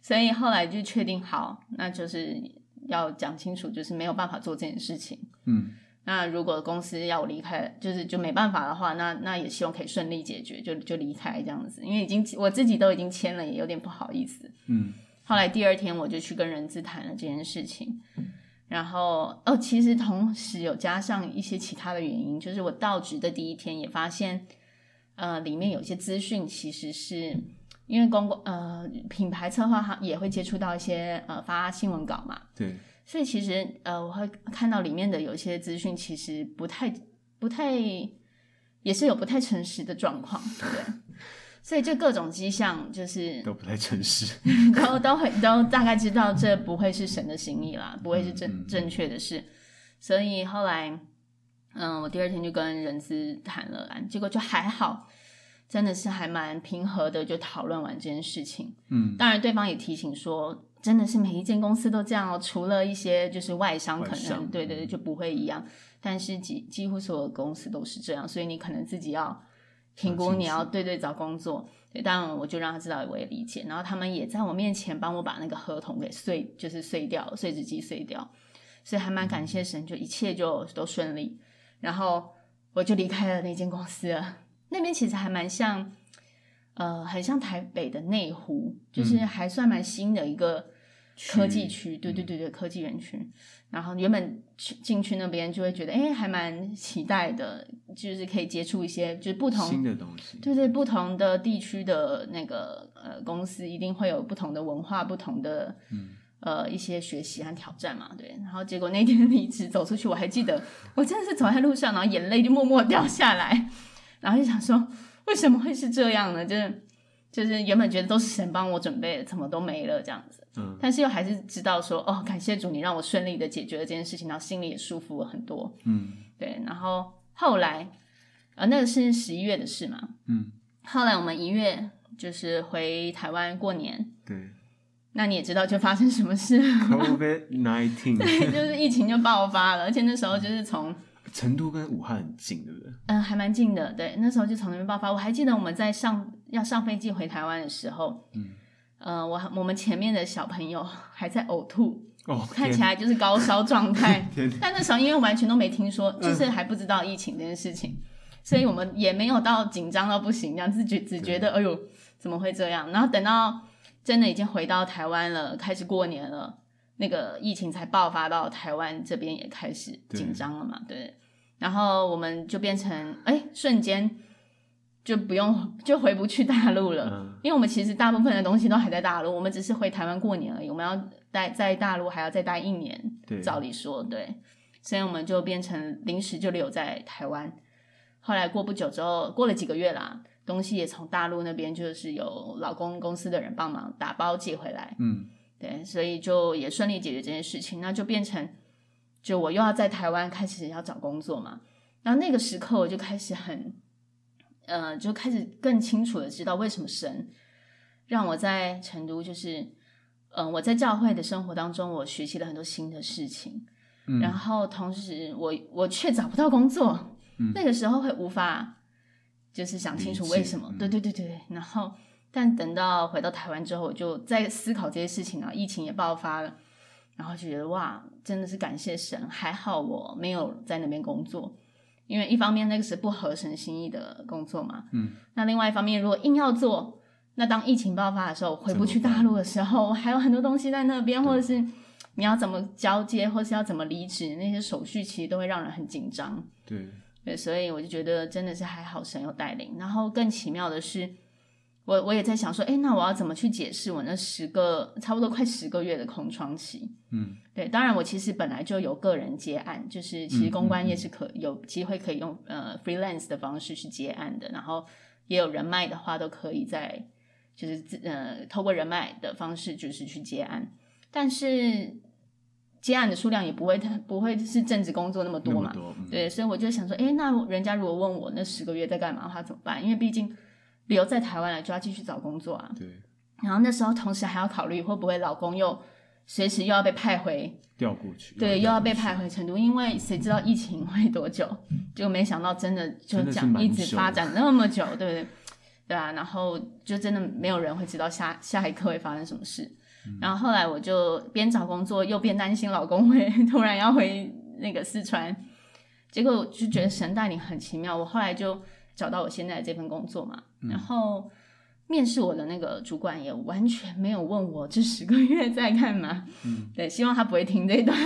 所以后来就确定好，那就是要讲清楚，就是没有办法做这件事情。嗯，那如果公司要我离开，就是就没办法的话，那那也希望可以顺利解决，就就离开这样子，因为已经我自己都已经签了，也有点不好意思。嗯，后来第二天我就去跟人资谈了这件事情，然后哦，其实同时有加上一些其他的原因，就是我到职的第一天也发现。呃，里面有些资讯其实是因为公共呃品牌策划哈也会接触到一些呃发新闻稿嘛，对，所以其实呃我会看到里面的有些资讯其实不太不太也是有不太诚实的状况，对，所以就各种迹象就是都不太诚实，都都会都大概知道这不会是神的心意啦，不会是正、嗯、正确的事，所以后来。嗯，我第二天就跟人资谈了，结果就还好，真的是还蛮平和的，就讨论完这件事情。嗯，当然对方也提醒说，真的是每一间公司都这样哦，除了一些就是外商可能对对对就不会一样，但是几几乎所有公司都是这样，所以你可能自己要评估，你要对对找工作。对，当然我就让他知道，我也理解。然后他们也在我面前帮我把那个合同给碎，就是碎掉，碎纸机碎掉，所以还蛮感谢神，就一切就都顺利。然后我就离开了那间公司了。那边其实还蛮像，呃，很像台北的内湖，就是还算蛮新的一个科技区。对对对对，科技园区。然后原本去进去那边就会觉得，哎，还蛮期待的，就是可以接触一些就是不同新的东西。对对，不同的地区的那个呃公司一定会有不同的文化，不同的嗯。呃，一些学习和挑战嘛，对。然后结果那天离职走出去，我还记得，我真的是走在路上，然后眼泪就默默掉下来，然后就想说，为什么会是这样呢？就是就是原本觉得都是神帮我准备的，怎么都没了这样子。嗯。但是又还是知道说，哦，感谢主，你让我顺利的解决了这件事情，然后心里也舒服了很多。嗯。对。然后后来，呃，那个是十一月的事嘛。嗯。后来我们一月就是回台湾过年。对。那你也知道，就发生什么事？COVID-19，对，就是疫情就爆发了，而且那时候就是从成都跟武汉很近，对不对？嗯，还蛮近的。对，那时候就从那边爆发。我还记得我们在上要上飞机回台湾的时候，嗯，呃，我我们前面的小朋友还在呕吐，哦，看起来就是高烧状态。但那时候因为完全都没听说，就是还不知道疫情这件事情，嗯、所以我们也没有到紧张到不行这样，自觉只觉得哎呦怎么会这样？然后等到。真的已经回到台湾了，开始过年了，那个疫情才爆发到台湾这边也开始紧张了嘛，对，对。然后我们就变成，哎，瞬间就不用就回不去大陆了，嗯、因为我们其实大部分的东西都还在大陆，我们只是回台湾过年而已，我们要待在大陆还要再待一年，对，照理说对，所以我们就变成临时就留在台湾。后来过不久之后，过了几个月啦。东西也从大陆那边，就是有老公公司的人帮忙打包寄回来，嗯，对，所以就也顺利解决这件事情。那就变成，就我又要在台湾开始要找工作嘛。然后那个时刻我就开始很，呃，就开始更清楚的知道为什么神让我在成都，就是，嗯、呃，我在教会的生活当中，我学习了很多新的事情，嗯，然后同时我我却找不到工作，嗯，那个时候会无法。就是想清楚为什么。对对对对对。然后，但等到回到台湾之后，我就在思考这些事情啊。疫情也爆发了，然后就觉得哇，真的是感谢神，还好我没有在那边工作，因为一方面那个是不合神心意的工作嘛。嗯。那另外一方面，如果硬要做，那当疫情爆发的时候，回不去大陆的时候，还有很多东西在那边，或者是。你要怎么交接，或是要怎么离职，那些手续其实都会让人很紧张。对对，所以我就觉得真的是还好神有带领。然后更奇妙的是，我我也在想说，哎，那我要怎么去解释我那十个差不多快十个月的空窗期？嗯，对，当然我其实本来就有个人接案，就是其实公关业是可、嗯嗯、有机会可以用呃 freelance 的方式去接案的，然后也有人脉的话都可以在就是呃透过人脉的方式就是去接案，但是。接案的数量也不会太不会是正职工作那么多嘛，多嗯、对，所以我就想说，哎，那人家如果问我那十个月在干嘛的话怎么办？因为毕竟留在台湾了，就要继续找工作啊。对。然后那时候同时还要考虑会不会老公又随时又要被派回调过去，对，又要被派回成都，因为谁知道疫情会多久？就没想到真的就讲一直发展那么久，对不对？对啊，然后就真的没有人会知道下下一刻会发生什么事。然后后来我就边找工作，又边担心老公会突然要回那个四川，结果我就觉得神带领很奇妙。我后来就找到我现在的这份工作嘛，然后面试我的那个主管也完全没有问我这十个月在干嘛。嗯，对，希望他不会听这一段。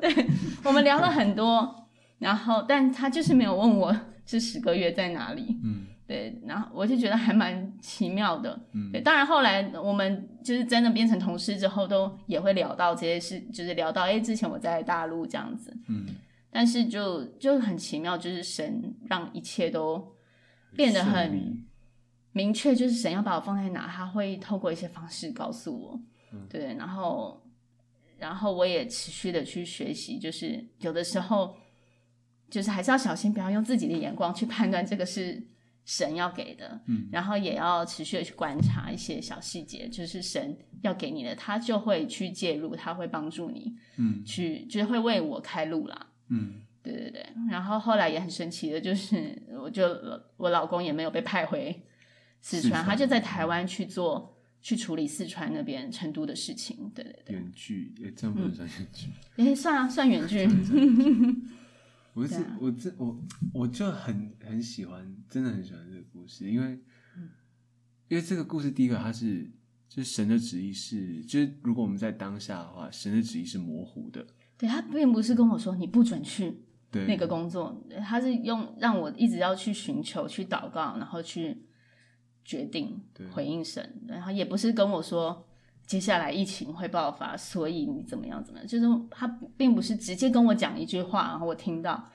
对，我们聊了很多，然后但他就是没有问我这十个月在哪里。嗯。对，然后我就觉得还蛮奇妙的。嗯，对，当然后来我们就是真的变成同事之后，都也会聊到这些事，就是聊到哎，之前我在大陆这样子。嗯，但是就就很奇妙，就是神让一切都变得很明确，就是神要把我放在哪，他会透过一些方式告诉我。嗯，对，然后然后我也持续的去学习，就是有的时候就是还是要小心，不要用自己的眼光去判断这个是。神要给的，嗯，然后也要持续的去观察一些小细节，就是神要给你的，他就会去介入，他会帮助你，嗯，去就是会为我开路啦，嗯，对对对。然后后来也很神奇的，就是我就我老公也没有被派回四川，他就在台湾去做去处理四川那边成都的事情，对对对。远距也真不能算远距，哎，算啊，算远距。我是我这我我就很很喜欢，真的很喜欢这个故事，因为、嗯、因为这个故事第一个它是就是神的旨意是，就是如果我们在当下的话，神的旨意是模糊的。对，他并不是跟我说你不准去那个工作，他是用让我一直要去寻求、去祷告，然后去决定回应神，然后也不是跟我说。接下来疫情会爆发，所以你怎么样？怎么样？就是他并不是直接跟我讲一句话，然后我听到，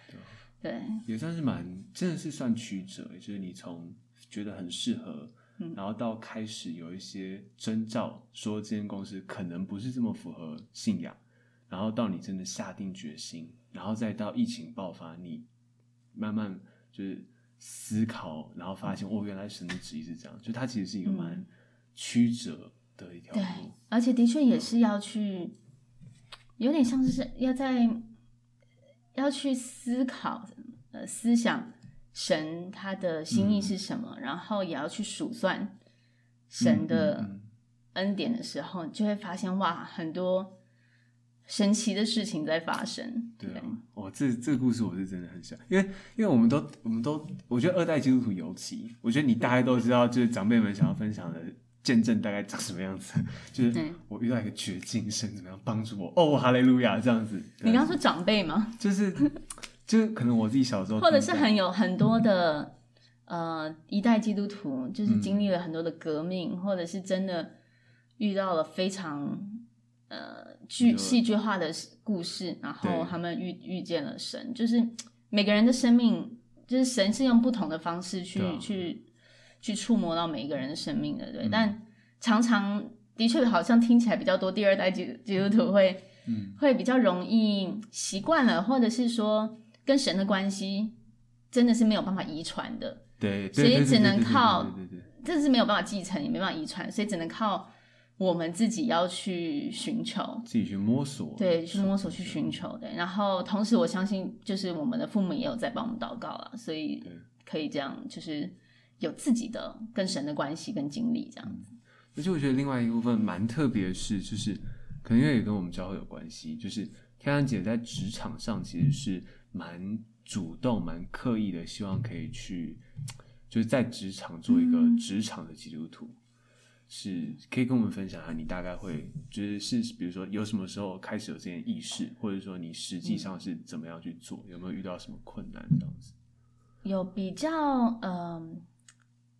对，对也算是蛮，真的是算曲折。就是你从觉得很适合，嗯，然后到开始有一些征兆，说这间公司可能不是这么符合信仰，然后到你真的下定决心，然后再到疫情爆发，你慢慢就是思考，然后发现、嗯、哦，原来神的旨意是这样，就它其实是一个蛮曲折。的一条路，对，而且的确也是要去，有点像是要在要去思考，呃，思想神他的心意是什么，嗯、然后也要去数算神的恩典的时候，就会发现哇，很多神奇的事情在发生。对啊，哦，这这个故事我是真的很想，因为因为我们都我们都，我觉得二代基督徒尤其，我觉得你大概都知道，就是长辈们想要分享的。见证大概长什么样子？就是我遇到一个绝境，神怎么样帮助我？哦，哈利路亚，这样子。你刚刚说长辈吗？就是，就是可能我自己小时候，或者是很有很多的呃一代基督徒，就是经历了很多的革命，嗯、或者是真的遇到了非常呃剧戏剧化的故事，然后他们遇遇见了神。就是每个人的生命，就是神是用不同的方式去、啊、去。去触摸到每一个人的生命的，对，嗯、但常常的确好像听起来比较多，第二代基基督徒会，嗯、会比较容易习惯了，或者是说跟神的关系真的是没有办法遗传的，对，所以只能靠，这是没有办法继承，也没办法遗传，所以只能靠我们自己要去寻求，自己去摸索，对，去摸索去寻求，的，然后同时我相信，就是我们的父母也有在帮我们祷告了，所以。可以这样，就是有自己的跟神的关系跟经历这样子。而且我觉得另外一部分蛮特别的是，就是可能因为也跟我们教会有关系，就是天安姐在职场上其实是蛮主动、蛮刻意的，希望可以去就是在职场做一个职场的基督徒。嗯是可以跟我们分享一下，你大概会就是是，比如说有什么时候开始有这件意识，或者说你实际上是怎么样去做，有没有遇到什么困难这样子？有比较嗯、呃，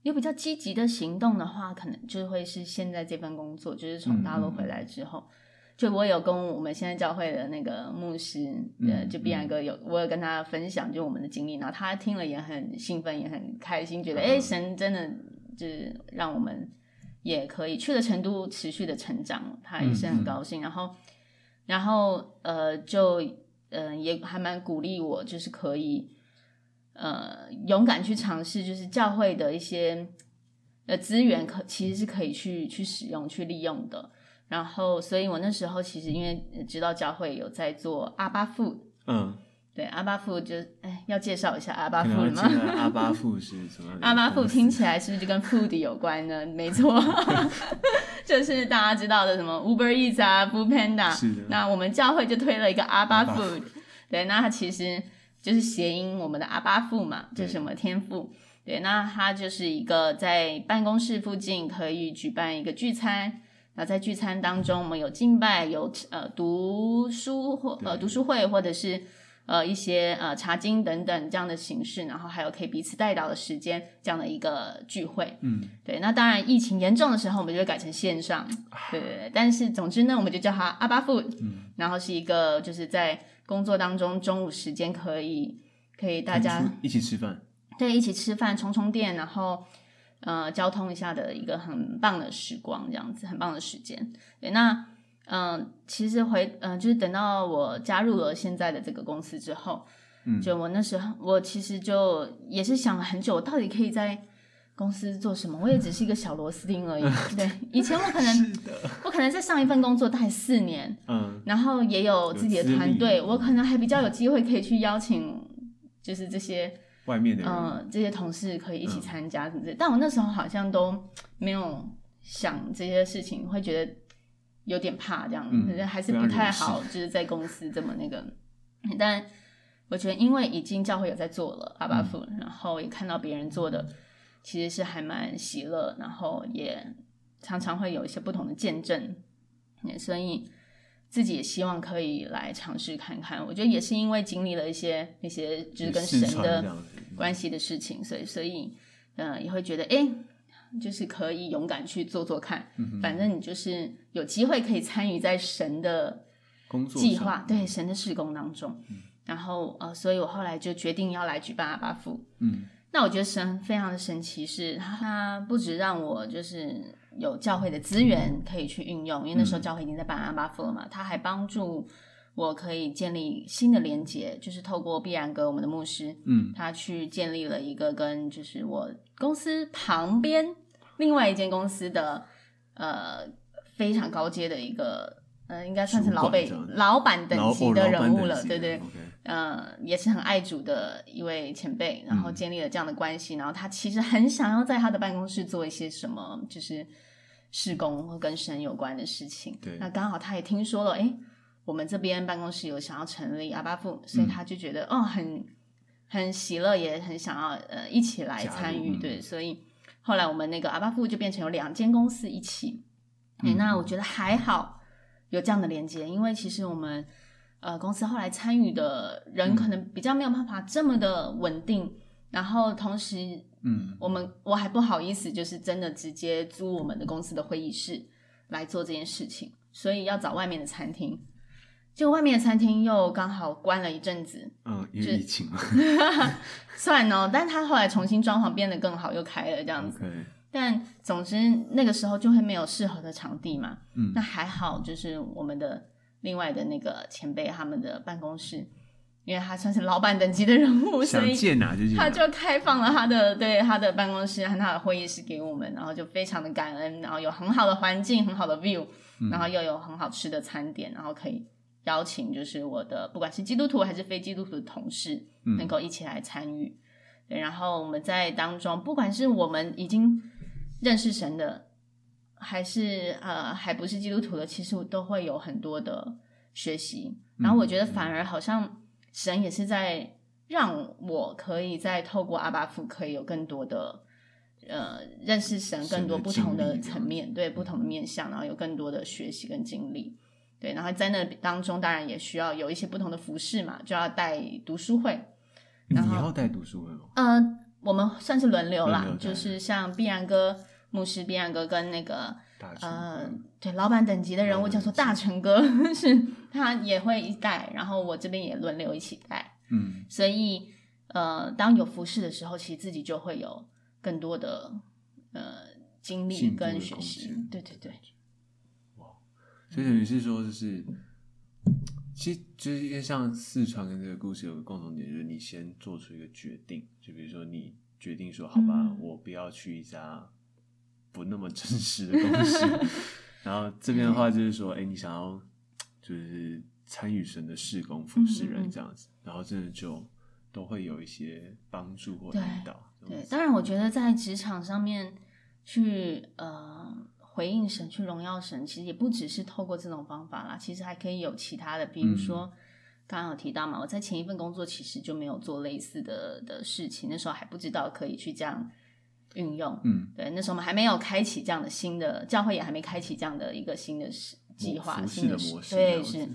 有比较积极的行动的话，可能就会是现在这份工作，就是从大陆回来之后，嗯嗯就我有跟我们现在教会的那个牧师，呃、嗯，就碧然哥有，我有跟他分享就我们的经历，然后他听了也很兴奋，也很开心，觉得哎、嗯，神真的就是让我们。也可以去了成都持续的成长，他也是很高兴。嗯嗯、然后，然后呃，就嗯、呃，也还蛮鼓励我，就是可以呃勇敢去尝试，就是教会的一些呃资源可其实是可以去去使用、去利用的。然后，所以我那时候其实因为知道教会有在做阿巴父，嗯。对，阿巴富就哎，要介绍一下阿巴富了吗？阿巴 富是什么？阿巴富听起来是不是就跟 food 有关呢？没错，就是大家知道的什么 Uber Eats 啊，Food Panda。是的。那我们教会就推了一个阿巴 food，对，那它其实就是谐音我们的阿巴富嘛，就是什么天父。对，那它就是一个在办公室附近可以举办一个聚餐，那在聚餐当中，我们有敬拜，有呃读书或呃读书会，或者是。呃，一些呃茶经等等这样的形式，然后还有可以彼此带到的时间，这样的一个聚会。嗯，对。那当然，疫情严重的时候，我们就会改成线上。对对对。但是总之呢，我们就叫它阿巴 food。嗯。然后是一个就是在工作当中中午时间可以可以大家一起吃饭。对，一起吃饭，充充电，然后呃交通一下的一个很棒的时光，这样子很棒的时间。对，那。嗯，其实回嗯，就是等到我加入了现在的这个公司之后，嗯，就我那时候，我其实就也是想了很久，我到底可以在公司做什么？我也只是一个小螺丝钉而已。对，以前我可能我可能在上一份工作待四年，嗯，然后也有自己的团队，我可能还比较有机会可以去邀请，就是这些外面的嗯这些同事可以一起参加什么的。但我那时候好像都没有想这些事情，会觉得。有点怕这样，嗯、还是不太好，就是在公司这么那个。但我觉得，因为已经教会有在做了阿巴父，嗯、然后也看到别人做的，其实是还蛮喜乐，然后也常常会有一些不同的见证，所以自己也希望可以来尝试看看。我觉得也是因为经历了一些那些就是跟神的关系的事情，所以所以嗯、呃，也会觉得哎。诶就是可以勇敢去做做看，嗯、反正你就是有机会可以参与在神的工作计划，对神的事工当中。嗯、然后呃，所以我后来就决定要来举办阿巴父。嗯，那我觉得神非常的神奇，是他不止让我就是有教会的资源可以去运用，因为那时候教会已经在办阿巴父了嘛，他还帮助我可以建立新的连接，就是透过必然哥我们的牧师，嗯，他去建立了一个跟就是我公司旁边。另外一间公司的呃非常高阶的一个呃，应该算是老北老板等级的人物了，对对，呃，也是很爱主的一位前辈，然后建立了这样的关系，嗯、然后他其实很想要在他的办公室做一些什么，就是施工或跟神有关的事情。对，那刚好他也听说了，哎，我们这边办公室有想要成立阿巴富，所以他就觉得、嗯、哦，很很喜乐，也很想要呃一起来参与，对，所以。后来我们那个阿巴富就变成有两间公司一起，嗯、那我觉得还好有这样的连接，因为其实我们呃公司后来参与的人可能比较没有办法这么的稳定，嗯、然后同时嗯。我们我还不好意思就是真的直接租我们的公司的会议室来做这件事情，所以要找外面的餐厅。就外面的餐厅又刚好关了一阵子，嗯，因为疫情嘛，算哦。但他后来重新装潢变得更好，又开了这样子。Okay. 但总之那个时候就会没有适合的场地嘛。嗯，那还好，就是我们的另外的那个前辈他们的办公室，因为他算是老板等级的人物，所以他就开放了他的对他的办公室和他的会议室给我们，然后就非常的感恩，然后有很好的环境，很好的 view，然后又有很好吃的餐点，然后可以。邀请就是我的，不管是基督徒还是非基督徒的同事，能够一起来参与。嗯、对，然后我们在当中，不管是我们已经认识神的，还是呃还不是基督徒的，其实都会有很多的学习。然后我觉得反而好像神也是在让我可以再透过阿巴夫，可以有更多的呃认识神，更多不同的层面，对不同的面向，然后有更多的学习跟经历。对，然后在那当中，当然也需要有一些不同的服饰嘛，就要带读书会。然后你要带读书会吗？呃，我们算是轮流啦，就是像必然哥牧师，必然哥跟那个呃，对，老板等级的人物叫做大成哥，是他也会一带，然后我这边也轮流一起带。嗯，所以呃，当有服饰的时候，其实自己就会有更多的呃经历跟学习。对对对。所以等于是说，就是其实就是因为像四川跟这个故事有个共同点，就是你先做出一个决定，就比如说你决定说，好吧，嗯、我不要去一家不那么真实的公司。然后这边的话就是说，哎、欸，你想要就是参与神的事工服侍人这样子，然后真的就都会有一些帮助或引导。对，对，当然我觉得在职场上面去呃。回应神，去荣耀神，其实也不只是透过这种方法啦，其实还可以有其他的，比如说、嗯、刚刚有提到嘛，我在前一份工作其实就没有做类似的的事情，那时候还不知道可以去这样运用，嗯，对，那时候我们还没有开启这样的新的教会，也还没开启这样的一个新的计划，新的模式，对，是。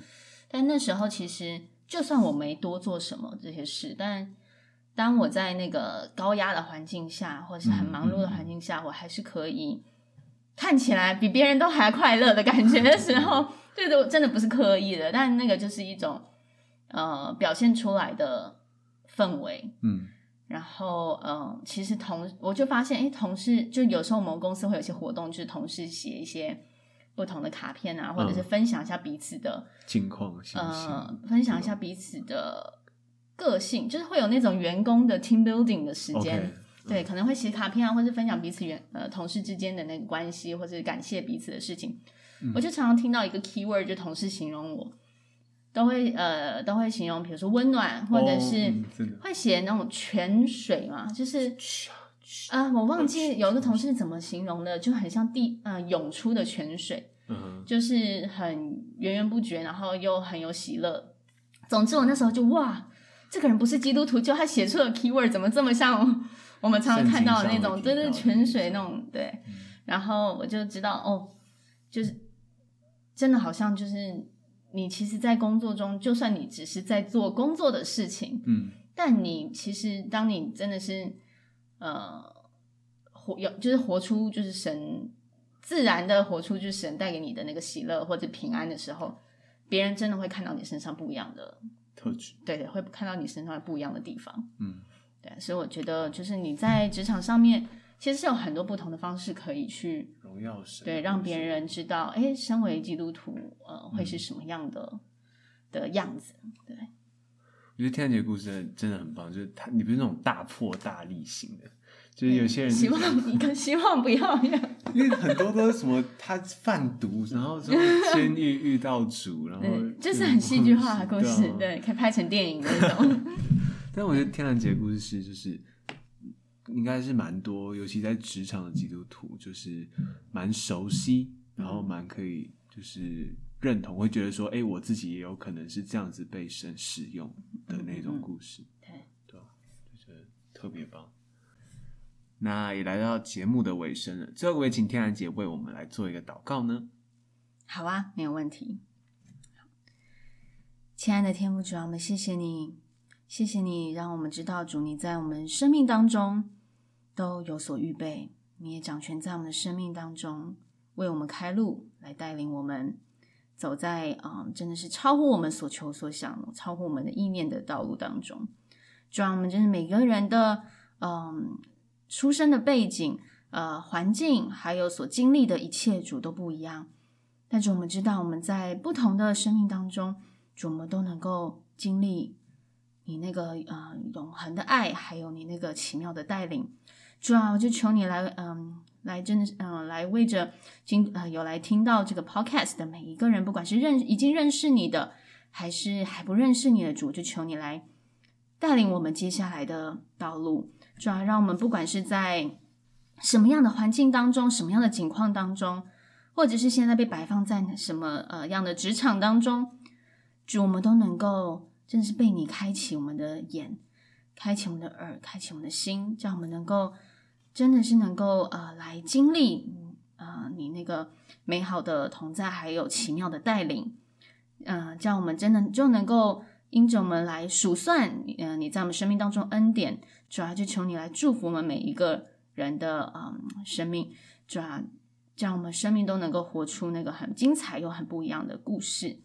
但那时候其实就算我没多做什么这些事，但当我在那个高压的环境下，或者是很忙碌的环境下，嗯、我还是可以。看起来比别人都还快乐的感觉的时候，这都真的不是刻意的，但那个就是一种呃表现出来的氛围。嗯，然后嗯、呃，其实同我就发现，哎，同事就有时候我们公司会有些活动，就是同事写一些不同的卡片啊，或者是分享一下彼此的近况，呃，分享一下彼此的个性，就是会有那种员工的 team building 的时间。Okay. 对，可能会写卡片啊，或是分享彼此原呃同事之间的那个关系，或是感谢彼此的事情。嗯、我就常常听到一个 keyword，就同事形容我，都会呃都会形容，比如说温暖，或者是会写那种泉水嘛，就是啊、呃，我忘记有一个同事怎么形容的，就很像地呃涌出的泉水，嗯，就是很源源不绝，然后又很有喜乐。总之，我那时候就哇，这个人不是基督徒，就他写出的 keyword 怎么这么像？我们常常看到的那种，就是泉水那种，对。嗯、然后我就知道，哦，就是真的好像就是你其实，在工作中，就算你只是在做工作的事情，嗯，但你其实当你真的是呃活有，就是活出就是神自然的活出就是神带给你的那个喜乐或者平安的时候，别人真的会看到你身上不一样的特质，对对，会看到你身上不一样的地方，嗯。对，所以我觉得就是你在职场上面，其实是有很多不同的方式可以去荣耀神，对，让别人知道，哎，身为基督徒，呃，会是什么样的、嗯、的样子。对，我觉得天的故事真的很棒，就是他，你不是那种大破大立型的，就是有些人希望 你跟希望不要一样，因为很多都是什么他贩毒，然后从监狱遇到主，然后就是很戏剧化的故事，对，对，可以拍成电影那种。但我觉得天然姐的故事是，就是应该是蛮多，尤其在职场的基督徒，就是蛮熟悉，然后蛮可以就是认同，会觉得说，哎、欸，我自己也有可能是这样子被神使用的那种故事。对、嗯，对，就是特别棒。那也来到节目的尾声了，最后我也请天然姐为我们来做一个祷告呢。好啊，没有问题。亲爱的天父主啊，我们谢谢你。谢谢你，让我们知道主你在我们生命当中都有所预备，你也掌权在我们的生命当中，为我们开路，来带领我们走在嗯，真的是超乎我们所求所想、超乎我们的意念的道路当中。主让我们真是每个人的嗯出生的背景、呃环境，还有所经历的一切，主都不一样。但是我们知道，我们在不同的生命当中，主我们都能够经历。你那个呃永恒的爱，还有你那个奇妙的带领，主啊，我就求你来，嗯，来真的，嗯，来为着今呃有来听到这个 podcast 的每一个人，不管是认已经认识你的，还是还不认识你的主，就求你来带领我们接下来的道路，主要让我们不管是在什么样的环境当中，什么样的境况当中，或者是现在被摆放在什么呃样的职场当中，主，我们都能够真的是被你开启我们的眼，开启我们的耳，开启我们的心，叫我们能够真的是能够呃来经历呃你那个美好的同在，还有奇妙的带领，嗯、呃，叫我们真的就能够因着我们来数算，嗯、你在我们生命当中恩典，主要就求你来祝福我们每一个人的嗯生命，主要叫我们生命都能够活出那个很精彩又很不一样的故事。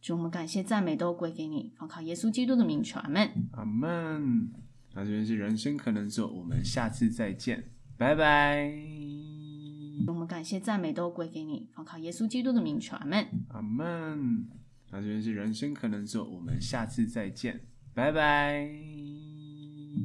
主，我们感谢赞美都归给你，奉靠耶稣基督的名求，阿门。阿门。那这边是人生可能做，我们下次再见，拜拜。我们感谢赞美都归给你，奉靠耶稣基督的名求，阿门。阿门。那这边是人生可能做，我们下次再见，拜拜。